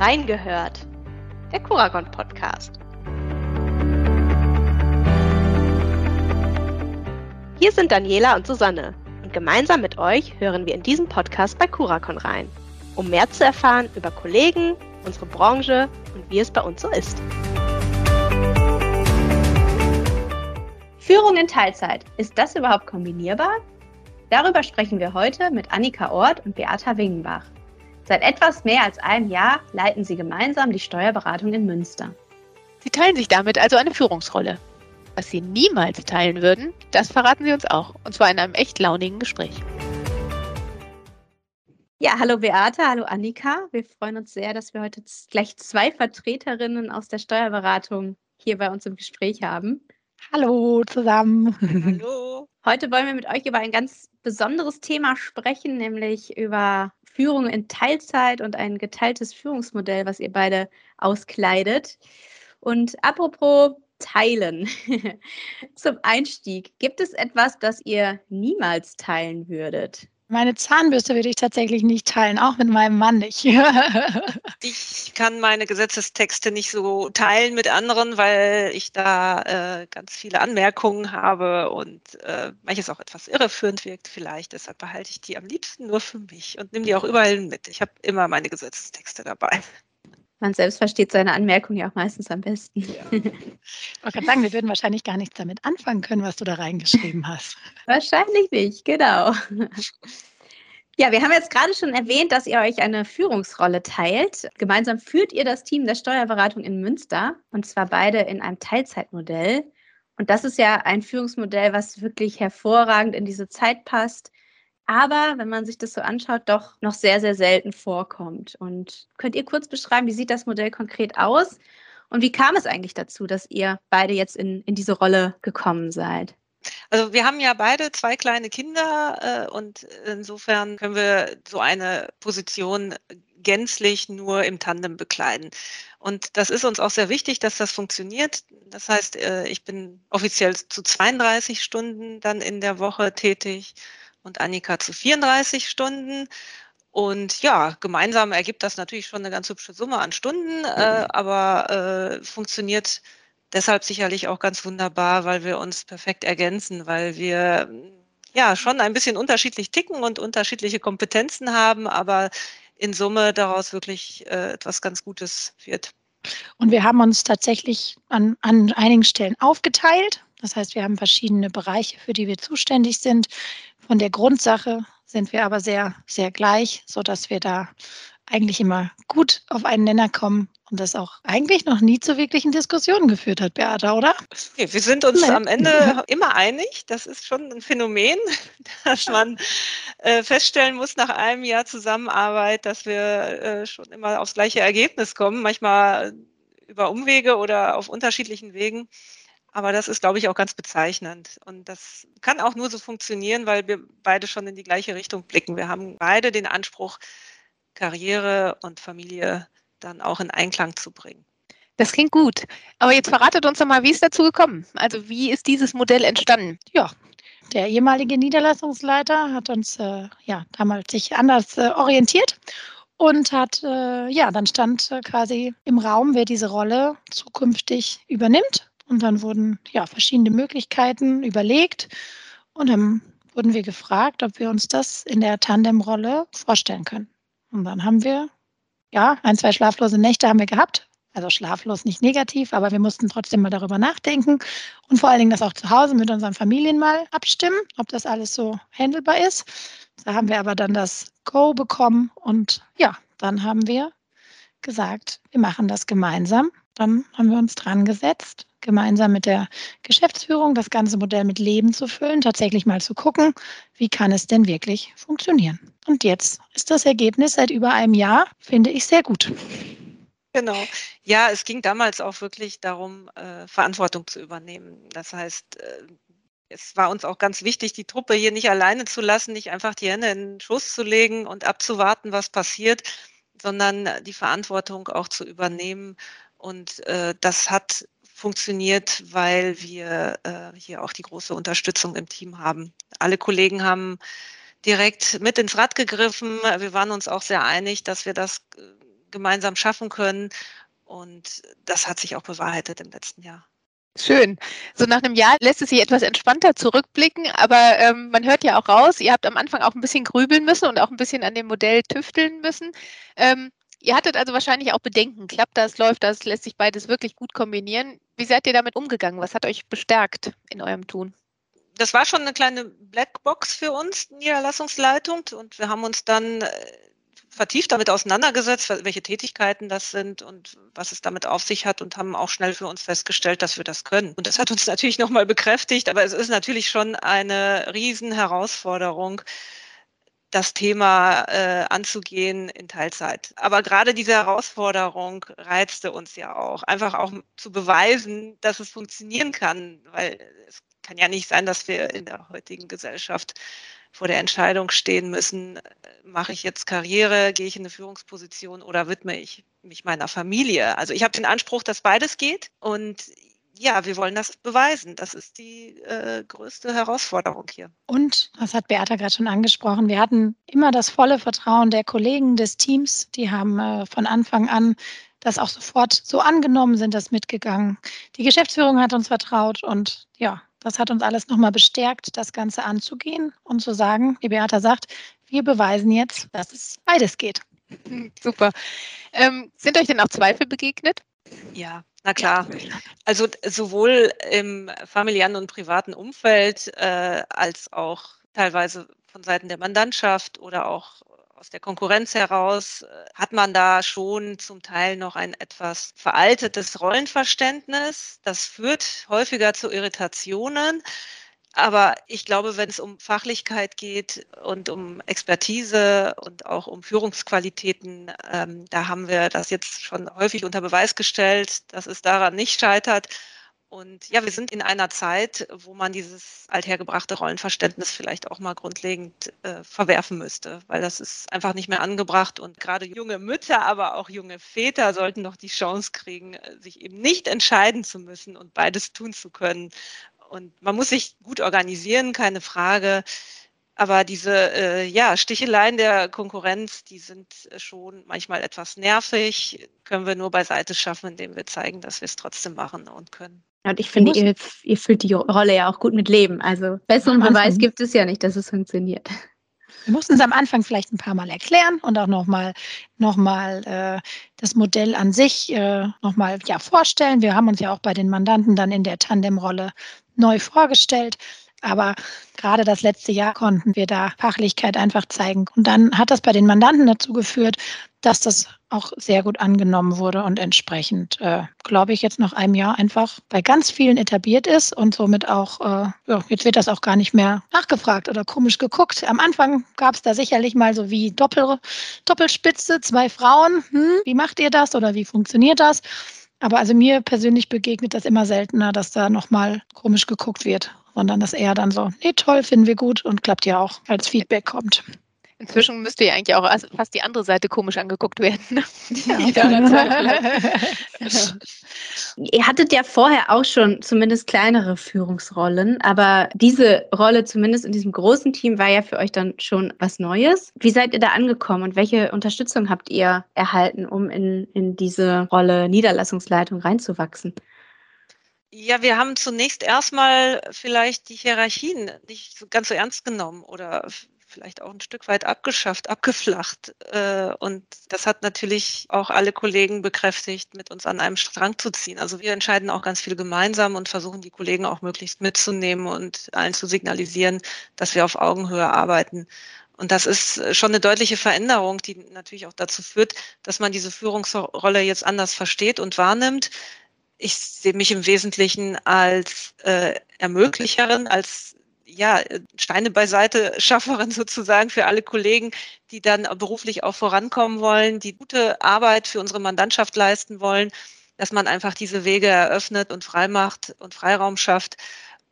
Reingehört, der Kuragon Podcast. Hier sind Daniela und Susanne und gemeinsam mit euch hören wir in diesem Podcast bei Kurakon rein, um mehr zu erfahren über Kollegen, unsere Branche und wie es bei uns so ist. Führung in Teilzeit, ist das überhaupt kombinierbar? Darüber sprechen wir heute mit Annika Ort und Beata Wingenbach. Seit etwas mehr als einem Jahr leiten sie gemeinsam die Steuerberatung in Münster. Sie teilen sich damit also eine Führungsrolle. Was sie niemals teilen würden, das verraten sie uns auch. Und zwar in einem echt launigen Gespräch. Ja, hallo Beate, hallo Annika. Wir freuen uns sehr, dass wir heute gleich zwei Vertreterinnen aus der Steuerberatung hier bei uns im Gespräch haben. Hallo zusammen. Hallo. Heute wollen wir mit euch über ein ganz besonderes Thema sprechen, nämlich über Führung in Teilzeit und ein geteiltes Führungsmodell, was ihr beide auskleidet. Und apropos Teilen. Zum Einstieg, gibt es etwas, das ihr niemals teilen würdet? Meine Zahnbürste würde ich tatsächlich nicht teilen, auch mit meinem Mann nicht. ich kann meine Gesetzestexte nicht so teilen mit anderen, weil ich da äh, ganz viele Anmerkungen habe und äh, manches auch etwas irreführend wirkt vielleicht. Deshalb behalte ich die am liebsten nur für mich und nehme die auch überall mit. Ich habe immer meine Gesetzestexte dabei. Man selbst versteht seine Anmerkung ja auch meistens am besten. Ja. Ich wollte sagen, wir würden wahrscheinlich gar nichts damit anfangen können, was du da reingeschrieben hast. Wahrscheinlich nicht, genau. Ja, wir haben jetzt gerade schon erwähnt, dass ihr euch eine Führungsrolle teilt. Gemeinsam führt ihr das Team der Steuerberatung in Münster und zwar beide in einem Teilzeitmodell. Und das ist ja ein Führungsmodell, was wirklich hervorragend in diese Zeit passt aber wenn man sich das so anschaut, doch noch sehr, sehr selten vorkommt. Und könnt ihr kurz beschreiben, wie sieht das Modell konkret aus und wie kam es eigentlich dazu, dass ihr beide jetzt in, in diese Rolle gekommen seid? Also wir haben ja beide zwei kleine Kinder äh, und insofern können wir so eine Position gänzlich nur im Tandem bekleiden. Und das ist uns auch sehr wichtig, dass das funktioniert. Das heißt, äh, ich bin offiziell zu 32 Stunden dann in der Woche tätig und Annika zu 34 Stunden. Und ja, gemeinsam ergibt das natürlich schon eine ganz hübsche Summe an Stunden, äh, aber äh, funktioniert deshalb sicherlich auch ganz wunderbar, weil wir uns perfekt ergänzen, weil wir ja schon ein bisschen unterschiedlich ticken und unterschiedliche Kompetenzen haben, aber in Summe daraus wirklich äh, etwas ganz Gutes wird. Und wir haben uns tatsächlich an, an einigen Stellen aufgeteilt. Das heißt, wir haben verschiedene Bereiche, für die wir zuständig sind. Von der Grundsache sind wir aber sehr, sehr gleich, sodass wir da eigentlich immer gut auf einen Nenner kommen und das auch eigentlich noch nie zu wirklichen Diskussionen geführt hat, Beata, oder? Okay, wir sind uns nee. am Ende immer einig. Das ist schon ein Phänomen, dass man äh, feststellen muss nach einem Jahr Zusammenarbeit, dass wir äh, schon immer aufs gleiche Ergebnis kommen, manchmal über Umwege oder auf unterschiedlichen Wegen. Aber das ist, glaube ich, auch ganz bezeichnend. Und das kann auch nur so funktionieren, weil wir beide schon in die gleiche Richtung blicken. Wir haben beide den Anspruch, Karriere und Familie dann auch in Einklang zu bringen. Das klingt gut. Aber jetzt verratet uns doch mal, wie ist dazu gekommen? Also wie ist dieses Modell entstanden? Ja, der ehemalige Niederlassungsleiter hat uns äh, ja damals sich anders äh, orientiert und hat äh, ja dann stand äh, quasi im Raum, wer diese Rolle zukünftig übernimmt und dann wurden ja verschiedene Möglichkeiten überlegt und dann wurden wir gefragt, ob wir uns das in der Tandemrolle vorstellen können. Und dann haben wir ja ein, zwei schlaflose Nächte haben wir gehabt. Also schlaflos nicht negativ, aber wir mussten trotzdem mal darüber nachdenken und vor allen Dingen das auch zu Hause mit unseren Familien mal abstimmen, ob das alles so handelbar ist. Da haben wir aber dann das Go bekommen und ja, dann haben wir gesagt, wir machen das gemeinsam. Dann haben wir uns dran gesetzt gemeinsam mit der Geschäftsführung das ganze Modell mit Leben zu füllen, tatsächlich mal zu gucken, wie kann es denn wirklich funktionieren. Und jetzt ist das Ergebnis seit über einem Jahr, finde ich, sehr gut. Genau. Ja, es ging damals auch wirklich darum, äh, Verantwortung zu übernehmen. Das heißt, äh, es war uns auch ganz wichtig, die Truppe hier nicht alleine zu lassen, nicht einfach die Hände in den Schuss zu legen und abzuwarten, was passiert, sondern die Verantwortung auch zu übernehmen. Und äh, das hat funktioniert, weil wir äh, hier auch die große Unterstützung im Team haben. Alle Kollegen haben direkt mit ins Rad gegriffen. Wir waren uns auch sehr einig, dass wir das äh, gemeinsam schaffen können. Und das hat sich auch bewahrheitet im letzten Jahr. Schön. So nach einem Jahr lässt es sich etwas entspannter zurückblicken, aber ähm, man hört ja auch raus, ihr habt am Anfang auch ein bisschen grübeln müssen und auch ein bisschen an dem Modell tüfteln müssen. Ähm, ihr hattet also wahrscheinlich auch Bedenken. Klappt das, läuft das, lässt sich beides wirklich gut kombinieren? Wie seid ihr damit umgegangen? Was hat euch bestärkt in eurem Tun? Das war schon eine kleine Blackbox für uns, Niederlassungsleitung. Und wir haben uns dann äh, vertieft damit auseinandergesetzt, welche Tätigkeiten das sind und was es damit auf sich hat und haben auch schnell für uns festgestellt, dass wir das können. Und das hat uns natürlich nochmal bekräftigt, aber es ist natürlich schon eine Riesenherausforderung, das Thema äh, anzugehen in Teilzeit. Aber gerade diese Herausforderung reizte uns ja auch, einfach auch zu beweisen, dass es funktionieren kann, weil es kann ja nicht sein, dass wir in der heutigen Gesellschaft vor der Entscheidung stehen müssen, mache ich jetzt Karriere, gehe ich in eine Führungsposition oder widme ich mich meiner Familie. Also ich habe den Anspruch, dass beides geht und ja, wir wollen das beweisen. Das ist die äh, größte Herausforderung hier. Und, das hat Beata gerade schon angesprochen, wir hatten immer das volle Vertrauen der Kollegen des Teams. Die haben äh, von Anfang an das auch sofort so angenommen, sind das mitgegangen. Die Geschäftsführung hat uns vertraut und ja, das hat uns alles nochmal bestärkt, das Ganze anzugehen und zu sagen, wie Beata sagt, wir beweisen jetzt, dass es beides geht. Super. Ähm, sind euch denn auch Zweifel begegnet? Ja, na klar. Also sowohl im familiären und privaten Umfeld äh, als auch teilweise von Seiten der Mandantschaft oder auch aus der Konkurrenz heraus äh, hat man da schon zum Teil noch ein etwas veraltetes Rollenverständnis. Das führt häufiger zu Irritationen. Aber ich glaube, wenn es um Fachlichkeit geht und um Expertise und auch um Führungsqualitäten, ähm, da haben wir das jetzt schon häufig unter Beweis gestellt, dass es daran nicht scheitert. Und ja, wir sind in einer Zeit, wo man dieses althergebrachte Rollenverständnis vielleicht auch mal grundlegend äh, verwerfen müsste, weil das ist einfach nicht mehr angebracht. Und gerade junge Mütter, aber auch junge Väter sollten doch die Chance kriegen, äh, sich eben nicht entscheiden zu müssen und beides tun zu können. Und man muss sich gut organisieren, keine Frage. Aber diese äh, ja, Sticheleien der Konkurrenz, die sind äh, schon manchmal etwas nervig, können wir nur beiseite schaffen, indem wir zeigen, dass wir es trotzdem machen und können. Und ich finde, ihr, ihr füllt die Rolle ja auch gut mit Leben. Also besseren Beweis gibt es ja nicht, dass es funktioniert. Wir mussten es am Anfang vielleicht ein paar Mal erklären und auch nochmal noch mal, äh, das Modell an sich äh, nochmal ja, vorstellen. Wir haben uns ja auch bei den Mandanten dann in der Tandemrolle neu vorgestellt. Aber gerade das letzte Jahr konnten wir da Fachlichkeit einfach zeigen. Und dann hat das bei den Mandanten dazu geführt, dass das auch sehr gut angenommen wurde und entsprechend, äh, glaube ich, jetzt nach einem Jahr einfach bei ganz vielen etabliert ist und somit auch, äh, ja, jetzt wird das auch gar nicht mehr nachgefragt oder komisch geguckt. Am Anfang gab es da sicherlich mal so wie Doppel, Doppelspitze, zwei Frauen. Hm, wie macht ihr das oder wie funktioniert das? Aber also mir persönlich begegnet das immer seltener, dass da nochmal komisch geguckt wird sondern dass er dann so, nee, toll, finden wir gut und klappt ja auch, als Feedback kommt. Inzwischen müsste ja eigentlich auch fast die andere Seite komisch angeguckt werden. Ne? Ja, Ihr hattet ja vorher auch schon zumindest kleinere Führungsrollen, aber diese Rolle, zumindest in diesem großen Team, war ja für euch dann schon was Neues. Wie seid ihr da angekommen und welche Unterstützung habt ihr erhalten, um in, in diese Rolle Niederlassungsleitung reinzuwachsen? Ja, wir haben zunächst erstmal vielleicht die Hierarchien nicht ganz so ernst genommen oder vielleicht auch ein Stück weit abgeschafft, abgeflacht. Äh, und das hat natürlich auch alle Kollegen bekräftigt, mit uns an einem Strang zu ziehen. Also wir entscheiden auch ganz viel gemeinsam und versuchen die Kollegen auch möglichst mitzunehmen und allen zu signalisieren, dass wir auf Augenhöhe arbeiten. Und das ist schon eine deutliche Veränderung, die natürlich auch dazu führt, dass man diese Führungsrolle jetzt anders versteht und wahrnimmt ich sehe mich im Wesentlichen als äh, Ermöglicherin, als ja, Steine beiseite Schafferin sozusagen für alle Kollegen, die dann beruflich auch vorankommen wollen, die gute Arbeit für unsere Mandantschaft leisten wollen, dass man einfach diese Wege eröffnet und freimacht und Freiraum schafft.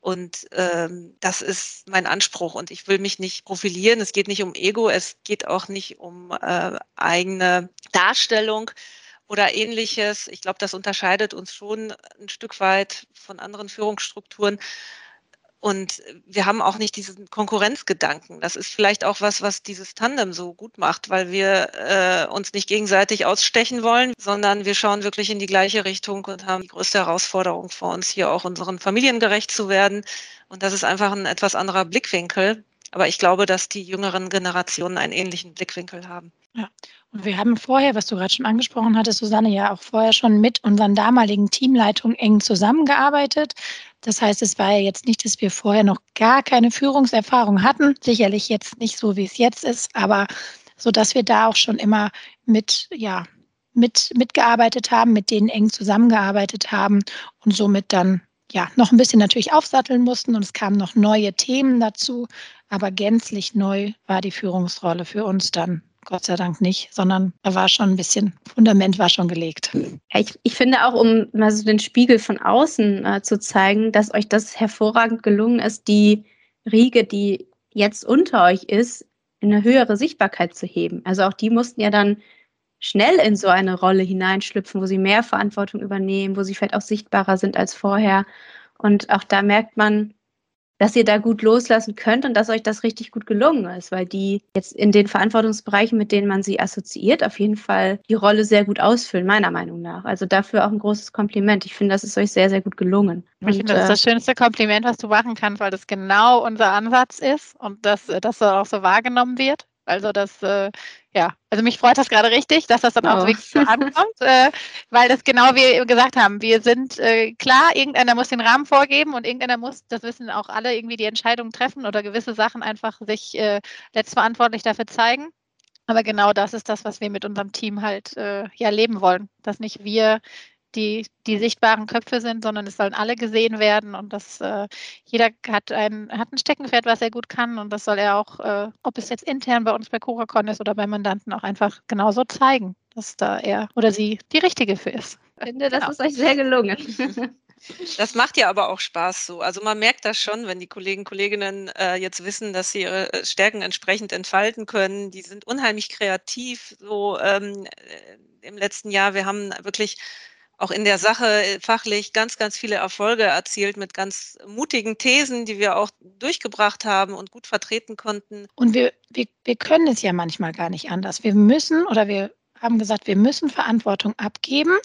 Und ähm, das ist mein Anspruch. Und ich will mich nicht profilieren. Es geht nicht um Ego, es geht auch nicht um äh, eigene Darstellung, oder ähnliches. Ich glaube, das unterscheidet uns schon ein Stück weit von anderen Führungsstrukturen. Und wir haben auch nicht diesen Konkurrenzgedanken. Das ist vielleicht auch was, was dieses Tandem so gut macht, weil wir äh, uns nicht gegenseitig ausstechen wollen, sondern wir schauen wirklich in die gleiche Richtung und haben die größte Herausforderung vor uns, hier auch unseren Familien gerecht zu werden. Und das ist einfach ein etwas anderer Blickwinkel. Aber ich glaube, dass die jüngeren Generationen einen ähnlichen Blickwinkel haben. Ja. Und wir haben vorher, was du gerade schon angesprochen hattest, Susanne, ja auch vorher schon mit unseren damaligen Teamleitungen eng zusammengearbeitet. Das heißt, es war ja jetzt nicht, dass wir vorher noch gar keine Führungserfahrung hatten. Sicherlich jetzt nicht so, wie es jetzt ist, aber so, dass wir da auch schon immer mit, ja, mit, mitgearbeitet haben, mit denen eng zusammengearbeitet haben und somit dann ja noch ein bisschen natürlich aufsatteln mussten und es kamen noch neue Themen dazu, aber gänzlich neu war die Führungsrolle für uns dann Gott sei Dank nicht, sondern da war schon ein bisschen, Fundament war schon gelegt. Ja, ich, ich finde auch, um mal so den Spiegel von außen äh, zu zeigen, dass euch das hervorragend gelungen ist, die Riege, die jetzt unter euch ist, in eine höhere Sichtbarkeit zu heben. Also auch die mussten ja dann schnell in so eine Rolle hineinschlüpfen, wo sie mehr Verantwortung übernehmen, wo sie vielleicht auch sichtbarer sind als vorher. Und auch da merkt man, dass ihr da gut loslassen könnt und dass euch das richtig gut gelungen ist, weil die jetzt in den Verantwortungsbereichen, mit denen man sie assoziiert, auf jeden Fall die Rolle sehr gut ausfüllen, meiner Meinung nach. Also dafür auch ein großes Kompliment. Ich finde, das ist euch sehr, sehr gut gelungen. Ich finde, das ist das äh, schönste Kompliment, was du machen kannst, weil das genau unser Ansatz ist und dass äh, das auch so wahrgenommen wird. Also das, äh, ja, also mich freut das gerade richtig, dass das dann auch oh. wirklich so ankommt, äh, weil das genau wie wir gesagt haben, wir sind äh, klar, irgendeiner muss den Rahmen vorgeben und irgendeiner muss, das wissen auch alle, irgendwie die Entscheidung treffen oder gewisse Sachen einfach sich äh, letztverantwortlich dafür zeigen. Aber genau das ist das, was wir mit unserem Team halt äh, ja leben wollen, dass nicht wir die, die sichtbaren Köpfe sind, sondern es sollen alle gesehen werden und das äh, jeder hat ein, hat ein Steckenpferd, was er gut kann und das soll er auch, äh, ob es jetzt intern bei uns bei Coracon ist oder bei Mandanten auch einfach genauso zeigen, dass da er oder sie die richtige für ist. Ich finde, das genau. ist euch sehr gelungen. Das macht ja aber auch Spaß so. Also man merkt das schon, wenn die Kollegen, Kolleginnen äh, jetzt wissen, dass sie ihre äh, Stärken entsprechend entfalten können. Die sind unheimlich kreativ. So ähm, äh, im letzten Jahr, wir haben wirklich auch in der Sache äh, fachlich ganz, ganz viele Erfolge erzielt mit ganz mutigen Thesen, die wir auch durchgebracht haben und gut vertreten konnten. Und wir, wir, wir können es ja manchmal gar nicht anders. Wir müssen oder wir haben gesagt, wir müssen Verantwortung abgeben,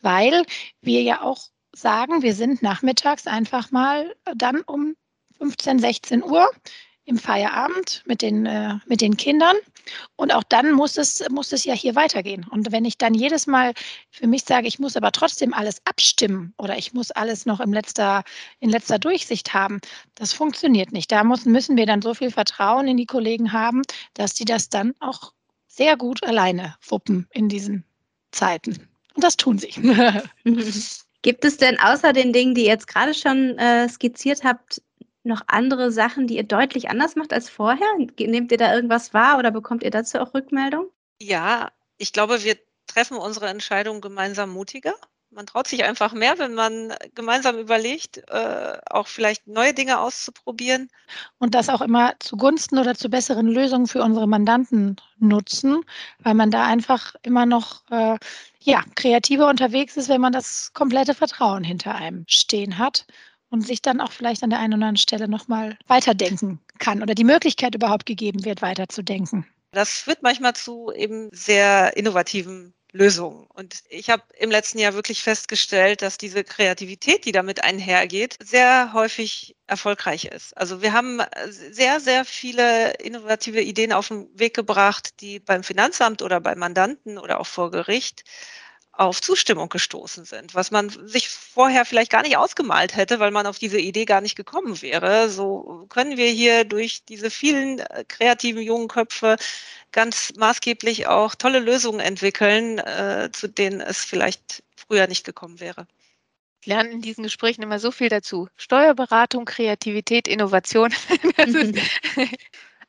weil wir ja auch sagen, wir sind nachmittags einfach mal dann um 15, 16 Uhr im Feierabend mit den, äh, mit den Kindern. Und auch dann muss es, muss es ja hier weitergehen. Und wenn ich dann jedes Mal für mich sage, ich muss aber trotzdem alles abstimmen oder ich muss alles noch im letzter, in letzter Durchsicht haben, das funktioniert nicht. Da muss, müssen wir dann so viel Vertrauen in die Kollegen haben, dass die das dann auch sehr gut alleine wuppen in diesen Zeiten. Und das tun sie. Gibt es denn außer den Dingen, die ihr jetzt gerade schon äh, skizziert habt, noch andere Sachen, die ihr deutlich anders macht als vorher? Nehmt ihr da irgendwas wahr oder bekommt ihr dazu auch Rückmeldung? Ja, ich glaube, wir treffen unsere Entscheidung gemeinsam mutiger. Man traut sich einfach mehr, wenn man gemeinsam überlegt, äh, auch vielleicht neue Dinge auszuprobieren. Und das auch immer zugunsten oder zu besseren Lösungen für unsere Mandanten nutzen, weil man da einfach immer noch äh, ja, kreativer unterwegs ist, wenn man das komplette Vertrauen hinter einem stehen hat und sich dann auch vielleicht an der einen oder anderen Stelle nochmal weiterdenken kann oder die Möglichkeit überhaupt gegeben wird, weiterzudenken. Das führt manchmal zu eben sehr innovativen Lösungen. Und ich habe im letzten Jahr wirklich festgestellt, dass diese Kreativität, die damit einhergeht, sehr häufig erfolgreich ist. Also wir haben sehr, sehr viele innovative Ideen auf den Weg gebracht, die beim Finanzamt oder beim Mandanten oder auch vor Gericht auf Zustimmung gestoßen sind, was man sich vorher vielleicht gar nicht ausgemalt hätte, weil man auf diese Idee gar nicht gekommen wäre. So können wir hier durch diese vielen äh, kreativen jungen Köpfe ganz maßgeblich auch tolle Lösungen entwickeln, äh, zu denen es vielleicht früher nicht gekommen wäre. Wir lernen in diesen Gesprächen immer so viel dazu. Steuerberatung, Kreativität, Innovation. Ist,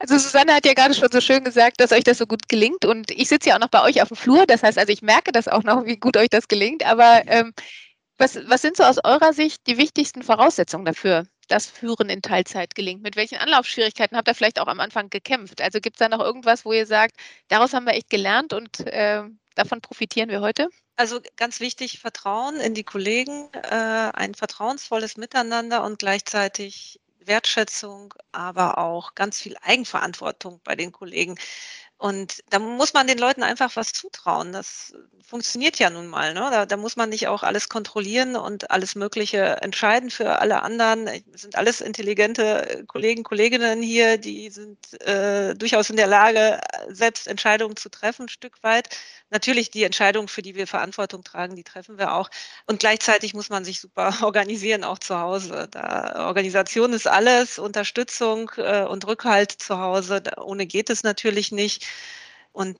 Also Susanne hat ja gerade schon so schön gesagt, dass euch das so gut gelingt und ich sitze ja auch noch bei euch auf dem Flur, das heißt also ich merke das auch noch, wie gut euch das gelingt, aber ähm, was, was sind so aus eurer Sicht die wichtigsten Voraussetzungen dafür, dass Führen in Teilzeit gelingt? Mit welchen Anlaufschwierigkeiten habt ihr vielleicht auch am Anfang gekämpft? Also gibt es da noch irgendwas, wo ihr sagt, daraus haben wir echt gelernt und äh, davon profitieren wir heute? Also ganz wichtig, Vertrauen in die Kollegen, äh, ein vertrauensvolles Miteinander und gleichzeitig Wertschätzung, aber auch ganz viel Eigenverantwortung bei den Kollegen. Und da muss man den Leuten einfach was zutrauen. Das funktioniert ja nun mal. Ne? Da, da, muss man nicht auch alles kontrollieren und alles Mögliche entscheiden für alle anderen. Es sind alles intelligente Kollegen, Kolleginnen hier, die sind äh, durchaus in der Lage, selbst Entscheidungen zu treffen, ein Stück weit. Natürlich die Entscheidungen, für die wir Verantwortung tragen, die treffen wir auch. Und gleichzeitig muss man sich super organisieren, auch zu Hause. Da Organisation ist alles, Unterstützung äh, und Rückhalt zu Hause. Da, ohne geht es natürlich nicht. Und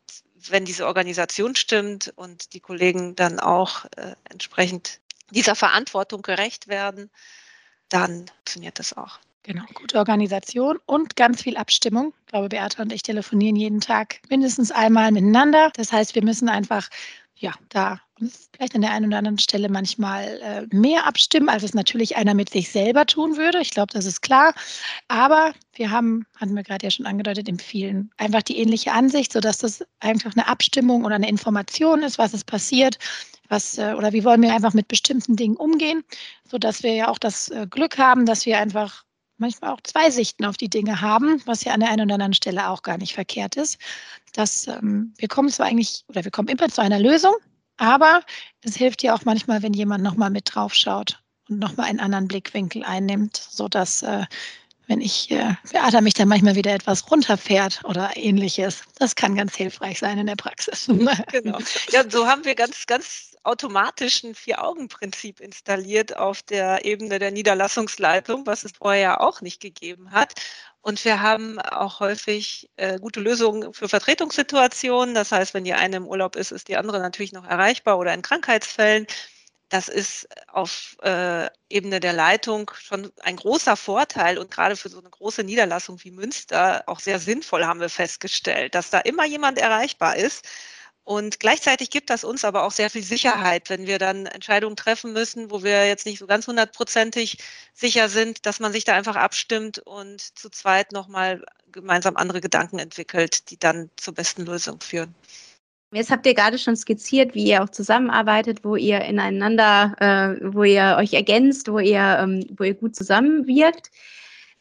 wenn diese Organisation stimmt und die Kollegen dann auch äh, entsprechend dieser Verantwortung gerecht werden, dann funktioniert das auch. Genau, gute Organisation und ganz viel Abstimmung. Ich glaube, Beate und ich telefonieren jeden Tag mindestens einmal miteinander. Das heißt, wir müssen einfach ja, da vielleicht an der einen oder anderen Stelle manchmal äh, mehr abstimmen, als es natürlich einer mit sich selber tun würde. Ich glaube, das ist klar. Aber wir haben, hatten wir gerade ja schon angedeutet, im vielen einfach die ähnliche Ansicht, sodass das einfach eine Abstimmung oder eine Information ist, was ist passiert, was äh, oder wie wollen wir einfach mit bestimmten Dingen umgehen, sodass wir ja auch das äh, Glück haben, dass wir einfach manchmal auch zwei Sichten auf die Dinge haben, was ja an der einen oder anderen Stelle auch gar nicht verkehrt ist. Dass ähm, wir kommen zwar eigentlich oder wir kommen immer zu einer Lösung, aber es hilft ja auch manchmal, wenn jemand nochmal mit drauf schaut und nochmal einen anderen Blickwinkel einnimmt, sodass äh, wenn ich äh, Beata mich dann manchmal wieder etwas runterfährt oder ähnliches. Das kann ganz hilfreich sein in der Praxis. genau. Ja, so haben wir ganz, ganz automatisch ein Vier-Augen-Prinzip installiert auf der Ebene der Niederlassungsleitung, was es vorher auch nicht gegeben hat. Und wir haben auch häufig äh, gute Lösungen für Vertretungssituationen. Das heißt, wenn die eine im Urlaub ist, ist die andere natürlich noch erreichbar oder in Krankheitsfällen. Das ist auf äh, Ebene der Leitung schon ein großer Vorteil und gerade für so eine große Niederlassung wie Münster auch sehr sinnvoll, haben wir festgestellt, dass da immer jemand erreichbar ist. Und gleichzeitig gibt das uns aber auch sehr viel Sicherheit, wenn wir dann Entscheidungen treffen müssen, wo wir jetzt nicht so ganz hundertprozentig sicher sind, dass man sich da einfach abstimmt und zu zweit nochmal gemeinsam andere Gedanken entwickelt, die dann zur besten Lösung führen. Jetzt habt ihr gerade schon skizziert, wie ihr auch zusammenarbeitet, wo ihr ineinander, äh, wo ihr euch ergänzt, wo ihr, ähm, wo ihr gut zusammenwirkt.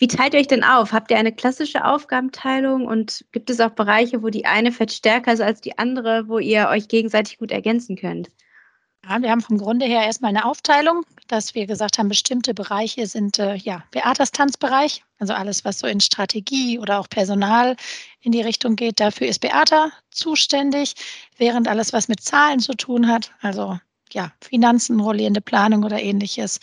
Wie teilt ihr euch denn auf? Habt ihr eine klassische Aufgabenteilung und gibt es auch Bereiche, wo die eine vielleicht stärker ist als die andere, wo ihr euch gegenseitig gut ergänzen könnt? Ja, wir haben vom Grunde her erstmal eine Aufteilung, dass wir gesagt haben, bestimmte Bereiche sind äh, ja Beatas Tanzbereich, also alles, was so in Strategie oder auch Personal in die Richtung geht, dafür ist Beata zuständig, während alles, was mit Zahlen zu tun hat, also ja, Finanzen, rollierende Planung oder ähnliches,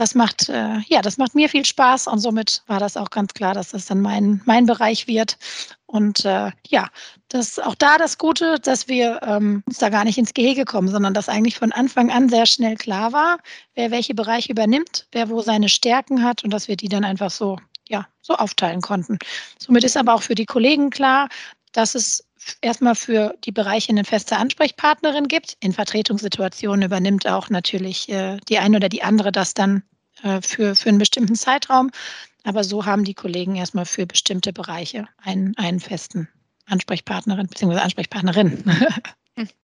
das macht, äh, ja, das macht mir viel Spaß und somit war das auch ganz klar, dass das dann mein, mein Bereich wird. Und äh, ja, das auch da das Gute, dass wir ähm, uns da gar nicht ins Gehege kommen, sondern dass eigentlich von Anfang an sehr schnell klar war, wer welche Bereiche übernimmt, wer wo seine Stärken hat und dass wir die dann einfach so, ja, so aufteilen konnten. Somit ist aber auch für die Kollegen klar, dass es erstmal für die Bereiche eine feste Ansprechpartnerin gibt. In Vertretungssituationen übernimmt auch natürlich äh, die eine oder die andere das dann äh, für, für einen bestimmten Zeitraum. Aber so haben die Kollegen erstmal für bestimmte Bereiche einen, einen festen Ansprechpartnerin bzw. Ansprechpartnerin.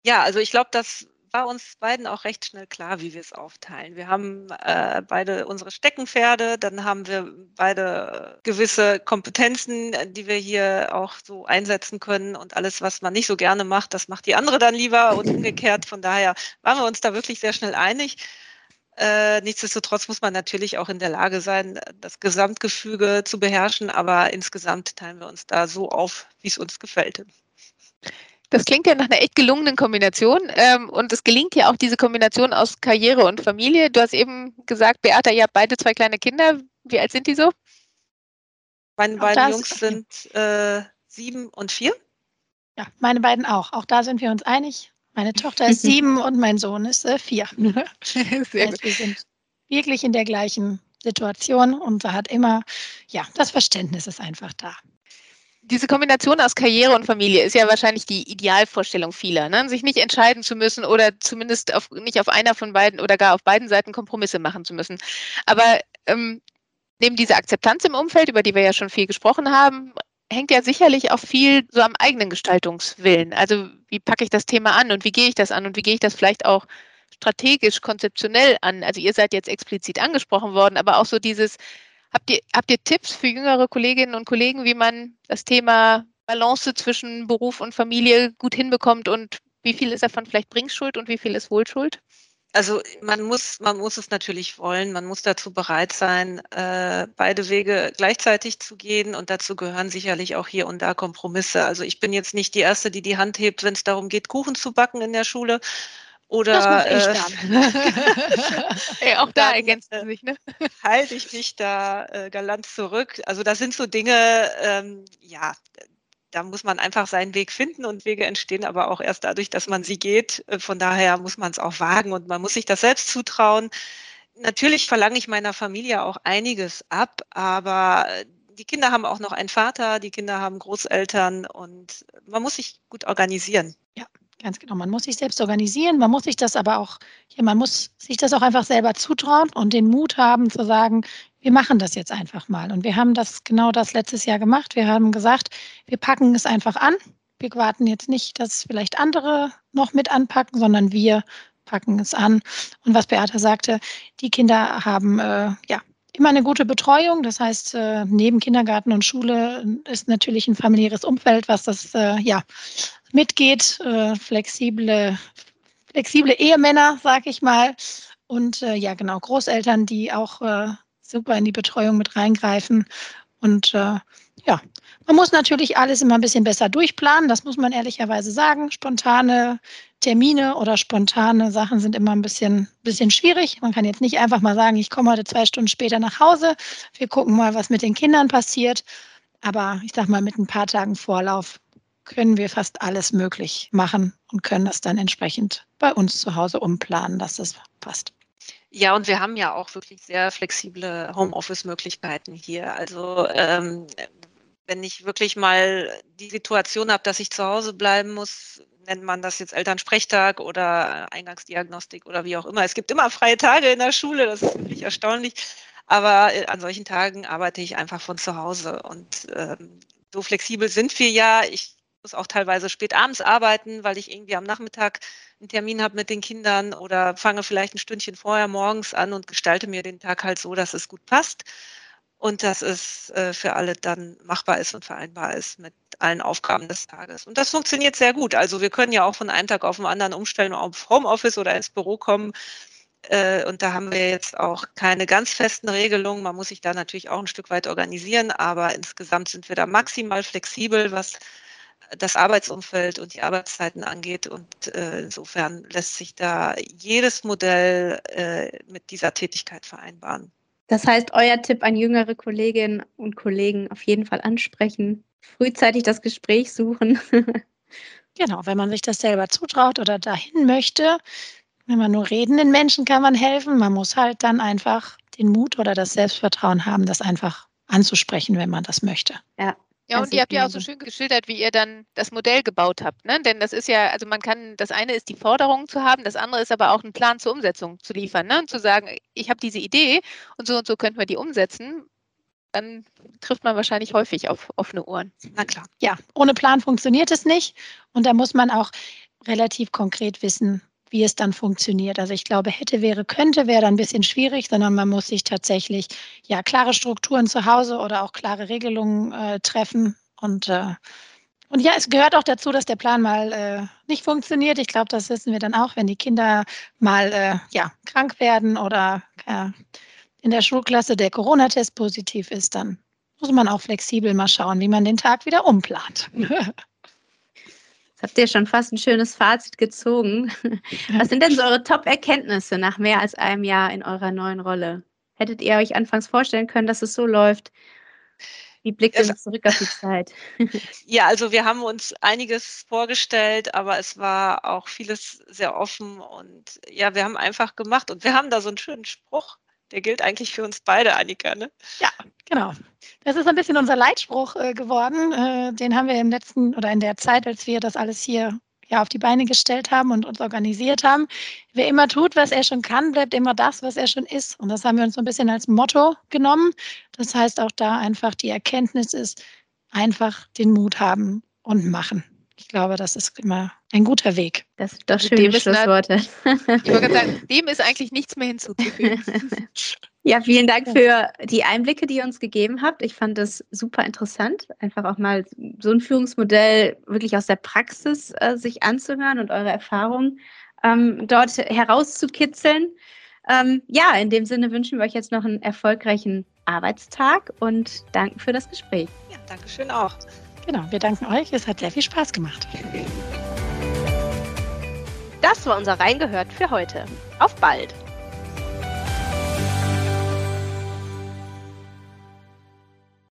Ja, also ich glaube, das war uns beiden auch recht schnell klar, wie wir es aufteilen. Wir haben äh, beide unsere Steckenpferde, dann haben wir beide gewisse Kompetenzen, die wir hier auch so einsetzen können und alles, was man nicht so gerne macht, das macht die andere dann lieber und umgekehrt. Von daher waren wir uns da wirklich sehr schnell einig. Äh, nichtsdestotrotz muss man natürlich auch in der Lage sein, das Gesamtgefüge zu beherrschen, aber insgesamt teilen wir uns da so auf, wie es uns gefällt. Das klingt ja nach einer echt gelungenen Kombination. Ähm, und es gelingt ja auch diese Kombination aus Karriere und Familie. Du hast eben gesagt, Beata, ihr habt beide zwei kleine Kinder. Wie alt sind die so? Meine beiden Jungs sind äh, sieben und vier. Ja, meine beiden auch. Auch da sind wir uns einig. Meine Tochter ist sieben und mein Sohn ist äh, vier. Sehr gut. Wir sind wirklich in der gleichen Situation und da hat immer, ja, das Verständnis ist einfach da. Diese Kombination aus Karriere und Familie ist ja wahrscheinlich die Idealvorstellung vieler, ne? sich nicht entscheiden zu müssen oder zumindest auf, nicht auf einer von beiden oder gar auf beiden Seiten Kompromisse machen zu müssen. Aber ähm, neben dieser Akzeptanz im Umfeld, über die wir ja schon viel gesprochen haben, hängt ja sicherlich auch viel so am eigenen Gestaltungswillen. Also wie packe ich das Thema an und wie gehe ich das an und wie gehe ich das vielleicht auch strategisch, konzeptionell an? Also ihr seid jetzt explizit angesprochen worden, aber auch so dieses, Habt ihr, habt ihr Tipps für jüngere Kolleginnen und Kollegen, wie man das Thema Balance zwischen Beruf und Familie gut hinbekommt und wie viel ist davon vielleicht Bringschuld und wie viel ist Wohlschuld? Also man muss, man muss es natürlich wollen, man muss dazu bereit sein, äh, beide Wege gleichzeitig zu gehen und dazu gehören sicherlich auch hier und da Kompromisse. Also ich bin jetzt nicht die Erste, die die Hand hebt, wenn es darum geht, Kuchen zu backen in der Schule. Oder das mache ich dann. ja, auch da ergänzt äh, sich, ne? Halte ich mich da äh, galant zurück. Also das sind so Dinge, ähm, ja, da muss man einfach seinen Weg finden und Wege entstehen aber auch erst dadurch, dass man sie geht. Äh, von daher muss man es auch wagen und man muss sich das selbst zutrauen. Natürlich verlange ich meiner Familie auch einiges ab, aber die Kinder haben auch noch einen Vater, die Kinder haben Großeltern und man muss sich gut organisieren. Ja, ganz genau. Man muss sich selbst organisieren, man muss sich das aber auch, ja, man muss sich das auch einfach selber zutrauen und den Mut haben zu sagen, wir machen das jetzt einfach mal. Und wir haben das genau das letztes Jahr gemacht. Wir haben gesagt, wir packen es einfach an. Wir warten jetzt nicht, dass vielleicht andere noch mit anpacken, sondern wir packen es an. Und was Beata sagte, die Kinder haben äh, ja immer eine gute Betreuung. Das heißt, äh, neben Kindergarten und Schule ist natürlich ein familiäres Umfeld, was das äh, ja mitgeht. Äh, flexible, flexible Ehemänner, sag ich mal. Und äh, ja, genau, Großeltern, die auch äh, super in die Betreuung mit reingreifen. Und äh, ja, man muss natürlich alles immer ein bisschen besser durchplanen, das muss man ehrlicherweise sagen. Spontane Termine oder spontane Sachen sind immer ein bisschen, bisschen schwierig. Man kann jetzt nicht einfach mal sagen, ich komme heute zwei Stunden später nach Hause, wir gucken mal, was mit den Kindern passiert. Aber ich sage mal, mit ein paar Tagen Vorlauf können wir fast alles möglich machen und können das dann entsprechend bei uns zu Hause umplanen, dass das passt. Ja, und wir haben ja auch wirklich sehr flexible Homeoffice-Möglichkeiten hier. Also ähm, wenn ich wirklich mal die Situation habe, dass ich zu Hause bleiben muss, nennt man das jetzt Elternsprechtag oder Eingangsdiagnostik oder wie auch immer. Es gibt immer freie Tage in der Schule, das ist wirklich erstaunlich. Aber äh, an solchen Tagen arbeite ich einfach von zu Hause. Und ähm, so flexibel sind wir ja. Ich muss auch teilweise spät abends arbeiten, weil ich irgendwie am Nachmittag einen Termin habe mit den Kindern oder fange vielleicht ein Stündchen vorher morgens an und gestalte mir den Tag halt so, dass es gut passt und dass es äh, für alle dann machbar ist und vereinbar ist mit allen Aufgaben des Tages. Und das funktioniert sehr gut. Also wir können ja auch von einem Tag auf den anderen umstellen, auf Homeoffice oder ins Büro kommen. Äh, und da haben wir jetzt auch keine ganz festen Regelungen. Man muss sich da natürlich auch ein Stück weit organisieren, aber insgesamt sind wir da maximal flexibel, was das Arbeitsumfeld und die Arbeitszeiten angeht. Und äh, insofern lässt sich da jedes Modell mit dieser Tätigkeit vereinbaren. Das heißt, euer Tipp an jüngere Kolleginnen und Kollegen auf jeden Fall ansprechen, frühzeitig das Gespräch suchen. genau, wenn man sich das selber zutraut oder dahin möchte, wenn man nur redenden Menschen kann man helfen. Man muss halt dann einfach den Mut oder das Selbstvertrauen haben, das einfach anzusprechen, wenn man das möchte. Ja, ja, und ihr habt ja auch so schön geschildert, wie ihr dann das Modell gebaut habt. Ne? Denn das ist ja, also man kann, das eine ist die Forderung zu haben, das andere ist aber auch einen Plan zur Umsetzung zu liefern. Ne? Und zu sagen, ich habe diese Idee und so und so könnten wir die umsetzen. Dann trifft man wahrscheinlich häufig auf offene Ohren. Na klar. Ja, ohne Plan funktioniert es nicht. Und da muss man auch relativ konkret wissen, wie es dann funktioniert. Also ich glaube, hätte, wäre, könnte, wäre dann ein bisschen schwierig, sondern man muss sich tatsächlich ja klare Strukturen zu Hause oder auch klare Regelungen äh, treffen. Und, äh, und ja, es gehört auch dazu, dass der Plan mal äh, nicht funktioniert. Ich glaube, das wissen wir dann auch, wenn die Kinder mal äh, ja, krank werden oder in der Schulklasse der Corona-Test positiv ist, dann muss man auch flexibel mal schauen, wie man den Tag wieder umplant. habt ihr schon fast ein schönes Fazit gezogen. Was sind denn so eure Top-Erkenntnisse nach mehr als einem Jahr in eurer neuen Rolle? Hättet ihr euch anfangs vorstellen können, dass es so läuft? Wie blickt ihr zurück auf die Zeit? Ja, also wir haben uns einiges vorgestellt, aber es war auch vieles sehr offen und ja, wir haben einfach gemacht und wir haben da so einen schönen Spruch, der gilt eigentlich für uns beide, Annika, ne? Ja, genau. Das ist ein bisschen unser Leitspruch äh, geworden. Äh, den haben wir im letzten oder in der Zeit, als wir das alles hier ja, auf die Beine gestellt haben und uns organisiert haben. Wer immer tut, was er schon kann, bleibt immer das, was er schon ist. Und das haben wir uns so ein bisschen als Motto genommen. Das heißt auch da einfach die Erkenntnis ist, einfach den Mut haben und machen. Ich glaube, das ist immer ein guter Weg. Das sind doch schöne Schlussworte. Ich wollte sagen, dem ist eigentlich nichts mehr hinzuzufügen. Ja, vielen Dank für die Einblicke, die ihr uns gegeben habt. Ich fand das super interessant, einfach auch mal so ein Führungsmodell wirklich aus der Praxis äh, sich anzuhören und eure Erfahrungen ähm, dort herauszukitzeln. Ähm, ja, in dem Sinne wünschen wir euch jetzt noch einen erfolgreichen Arbeitstag und danken für das Gespräch. Ja, danke schön auch. Genau, wir danken euch. Es hat sehr viel Spaß gemacht. Das war unser Reingehört für heute. Auf bald!